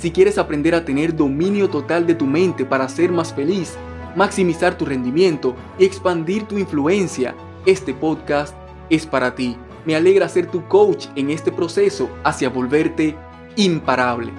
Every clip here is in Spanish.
Si quieres aprender a tener dominio total de tu mente para ser más feliz, maximizar tu rendimiento y expandir tu influencia, este podcast es para ti. Me alegra ser tu coach en este proceso hacia volverte imparable.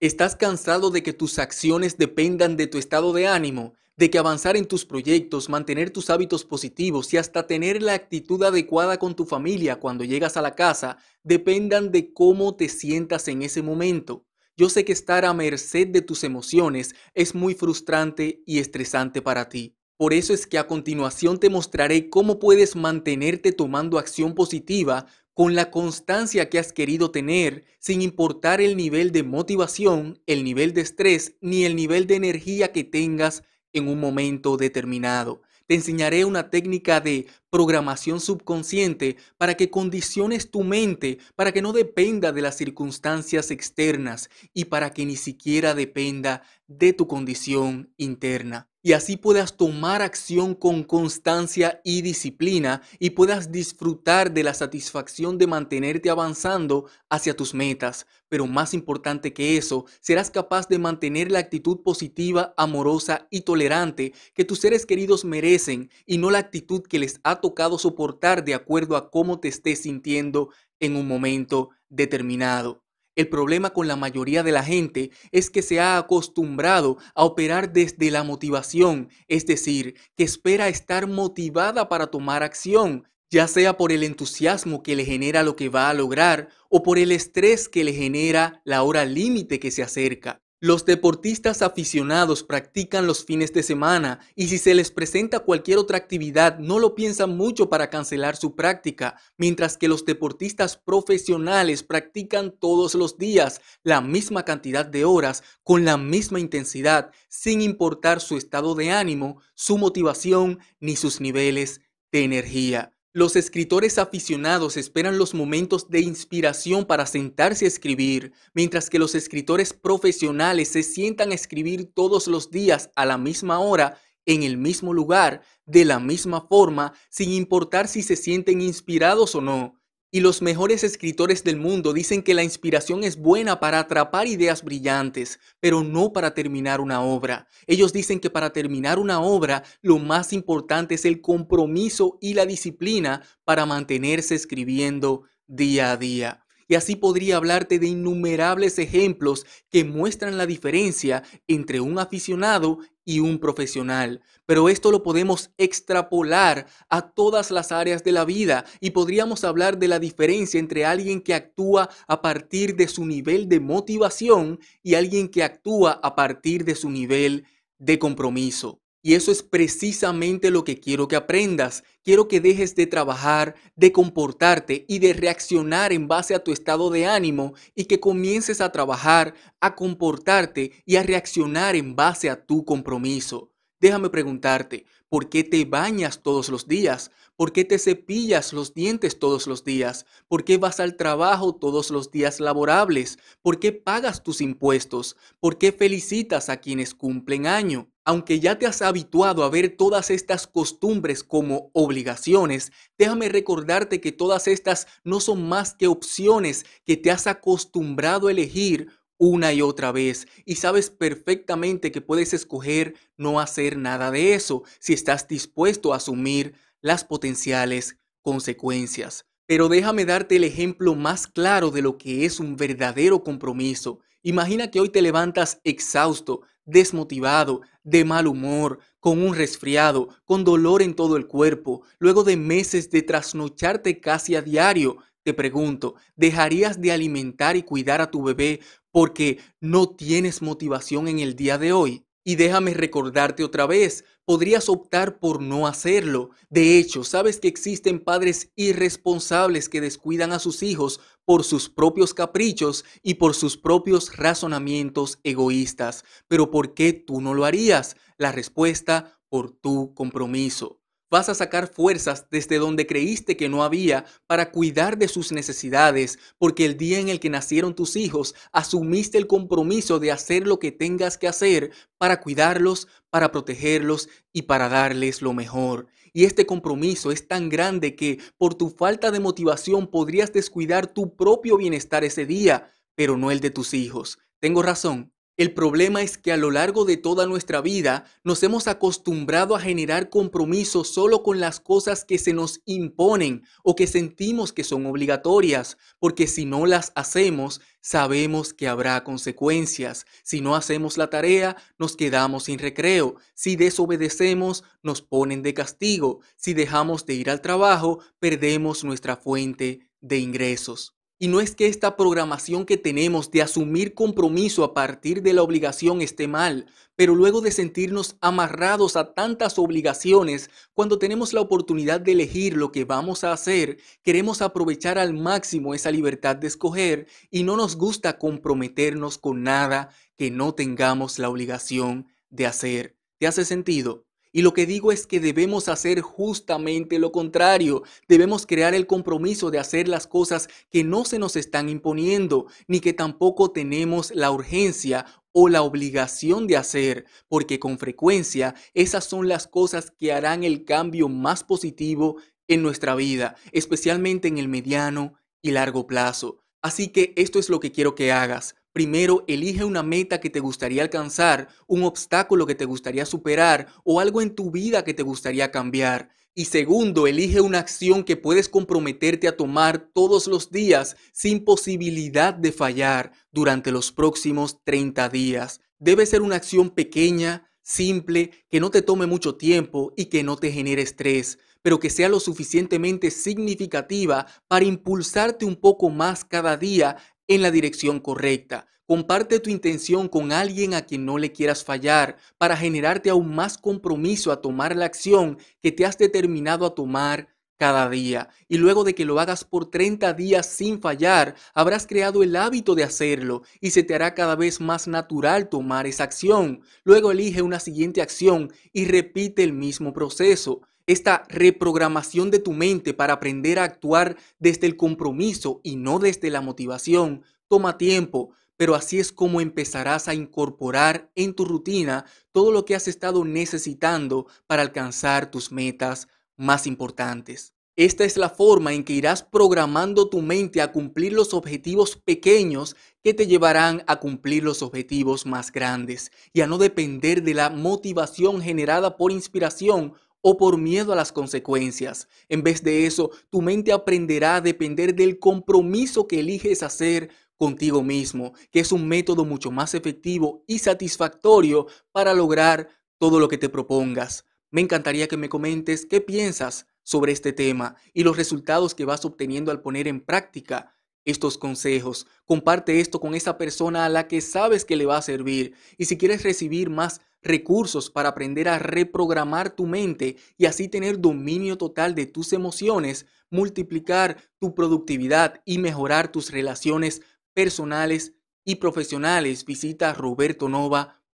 ¿Estás cansado de que tus acciones dependan de tu estado de ánimo? De que avanzar en tus proyectos, mantener tus hábitos positivos y hasta tener la actitud adecuada con tu familia cuando llegas a la casa dependan de cómo te sientas en ese momento. Yo sé que estar a merced de tus emociones es muy frustrante y estresante para ti. Por eso es que a continuación te mostraré cómo puedes mantenerte tomando acción positiva con la constancia que has querido tener, sin importar el nivel de motivación, el nivel de estrés ni el nivel de energía que tengas en un momento determinado. Te enseñaré una técnica de programación subconsciente para que condiciones tu mente, para que no dependa de las circunstancias externas y para que ni siquiera dependa de tu condición interna y así puedas tomar acción con constancia y disciplina y puedas disfrutar de la satisfacción de mantenerte avanzando hacia tus metas. Pero más importante que eso, serás capaz de mantener la actitud positiva, amorosa y tolerante que tus seres queridos merecen y no la actitud que les ha tocado soportar de acuerdo a cómo te estés sintiendo en un momento determinado. El problema con la mayoría de la gente es que se ha acostumbrado a operar desde la motivación, es decir, que espera estar motivada para tomar acción, ya sea por el entusiasmo que le genera lo que va a lograr o por el estrés que le genera la hora límite que se acerca. Los deportistas aficionados practican los fines de semana y si se les presenta cualquier otra actividad no lo piensan mucho para cancelar su práctica, mientras que los deportistas profesionales practican todos los días la misma cantidad de horas con la misma intensidad, sin importar su estado de ánimo, su motivación ni sus niveles de energía. Los escritores aficionados esperan los momentos de inspiración para sentarse a escribir, mientras que los escritores profesionales se sientan a escribir todos los días a la misma hora, en el mismo lugar, de la misma forma, sin importar si se sienten inspirados o no. Y los mejores escritores del mundo dicen que la inspiración es buena para atrapar ideas brillantes, pero no para terminar una obra. Ellos dicen que para terminar una obra lo más importante es el compromiso y la disciplina para mantenerse escribiendo día a día. Y así podría hablarte de innumerables ejemplos que muestran la diferencia entre un aficionado y un profesional. Pero esto lo podemos extrapolar a todas las áreas de la vida y podríamos hablar de la diferencia entre alguien que actúa a partir de su nivel de motivación y alguien que actúa a partir de su nivel de compromiso. Y eso es precisamente lo que quiero que aprendas. Quiero que dejes de trabajar, de comportarte y de reaccionar en base a tu estado de ánimo y que comiences a trabajar, a comportarte y a reaccionar en base a tu compromiso. Déjame preguntarte, ¿por qué te bañas todos los días? ¿Por qué te cepillas los dientes todos los días? ¿Por qué vas al trabajo todos los días laborables? ¿Por qué pagas tus impuestos? ¿Por qué felicitas a quienes cumplen año? Aunque ya te has habituado a ver todas estas costumbres como obligaciones, déjame recordarte que todas estas no son más que opciones que te has acostumbrado a elegir una y otra vez y sabes perfectamente que puedes escoger no hacer nada de eso si estás dispuesto a asumir las potenciales consecuencias. Pero déjame darte el ejemplo más claro de lo que es un verdadero compromiso. Imagina que hoy te levantas exhausto, desmotivado, de mal humor, con un resfriado, con dolor en todo el cuerpo, luego de meses de trasnocharte casi a diario, te pregunto, ¿dejarías de alimentar y cuidar a tu bebé porque no tienes motivación en el día de hoy? Y déjame recordarte otra vez, podrías optar por no hacerlo. De hecho, sabes que existen padres irresponsables que descuidan a sus hijos por sus propios caprichos y por sus propios razonamientos egoístas. Pero ¿por qué tú no lo harías? La respuesta, por tu compromiso. Vas a sacar fuerzas desde donde creíste que no había para cuidar de sus necesidades, porque el día en el que nacieron tus hijos asumiste el compromiso de hacer lo que tengas que hacer para cuidarlos, para protegerlos y para darles lo mejor. Y este compromiso es tan grande que por tu falta de motivación podrías descuidar tu propio bienestar ese día, pero no el de tus hijos. ¿Tengo razón? El problema es que a lo largo de toda nuestra vida nos hemos acostumbrado a generar compromisos solo con las cosas que se nos imponen o que sentimos que son obligatorias, porque si no las hacemos, sabemos que habrá consecuencias. Si no hacemos la tarea, nos quedamos sin recreo. Si desobedecemos, nos ponen de castigo. Si dejamos de ir al trabajo, perdemos nuestra fuente de ingresos. Y no es que esta programación que tenemos de asumir compromiso a partir de la obligación esté mal, pero luego de sentirnos amarrados a tantas obligaciones, cuando tenemos la oportunidad de elegir lo que vamos a hacer, queremos aprovechar al máximo esa libertad de escoger y no nos gusta comprometernos con nada que no tengamos la obligación de hacer. ¿Te hace sentido? Y lo que digo es que debemos hacer justamente lo contrario. Debemos crear el compromiso de hacer las cosas que no se nos están imponiendo, ni que tampoco tenemos la urgencia o la obligación de hacer, porque con frecuencia esas son las cosas que harán el cambio más positivo en nuestra vida, especialmente en el mediano y largo plazo. Así que esto es lo que quiero que hagas. Primero, elige una meta que te gustaría alcanzar, un obstáculo que te gustaría superar o algo en tu vida que te gustaría cambiar. Y segundo, elige una acción que puedes comprometerte a tomar todos los días sin posibilidad de fallar durante los próximos 30 días. Debe ser una acción pequeña, simple, que no te tome mucho tiempo y que no te genere estrés, pero que sea lo suficientemente significativa para impulsarte un poco más cada día en la dirección correcta. Comparte tu intención con alguien a quien no le quieras fallar para generarte aún más compromiso a tomar la acción que te has determinado a tomar cada día. Y luego de que lo hagas por 30 días sin fallar, habrás creado el hábito de hacerlo y se te hará cada vez más natural tomar esa acción. Luego elige una siguiente acción y repite el mismo proceso. Esta reprogramación de tu mente para aprender a actuar desde el compromiso y no desde la motivación toma tiempo, pero así es como empezarás a incorporar en tu rutina todo lo que has estado necesitando para alcanzar tus metas más importantes. Esta es la forma en que irás programando tu mente a cumplir los objetivos pequeños que te llevarán a cumplir los objetivos más grandes y a no depender de la motivación generada por inspiración o por miedo a las consecuencias. En vez de eso, tu mente aprenderá a depender del compromiso que eliges hacer contigo mismo, que es un método mucho más efectivo y satisfactorio para lograr todo lo que te propongas. Me encantaría que me comentes qué piensas sobre este tema y los resultados que vas obteniendo al poner en práctica estos consejos. Comparte esto con esa persona a la que sabes que le va a servir. Y si quieres recibir más recursos para aprender a reprogramar tu mente y así tener dominio total de tus emociones, multiplicar tu productividad y mejorar tus relaciones personales y profesionales, visita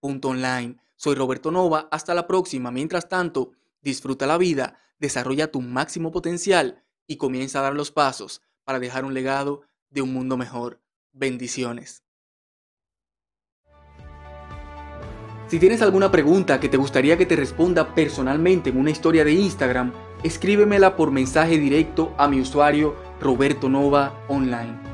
robertonova.online. Soy Roberto Nova, hasta la próxima. Mientras tanto, disfruta la vida, desarrolla tu máximo potencial y comienza a dar los pasos para dejar un legado de un mundo mejor. Bendiciones. Si tienes alguna pregunta que te gustaría que te responda personalmente en una historia de Instagram, escríbemela por mensaje directo a mi usuario Roberto Nova Online.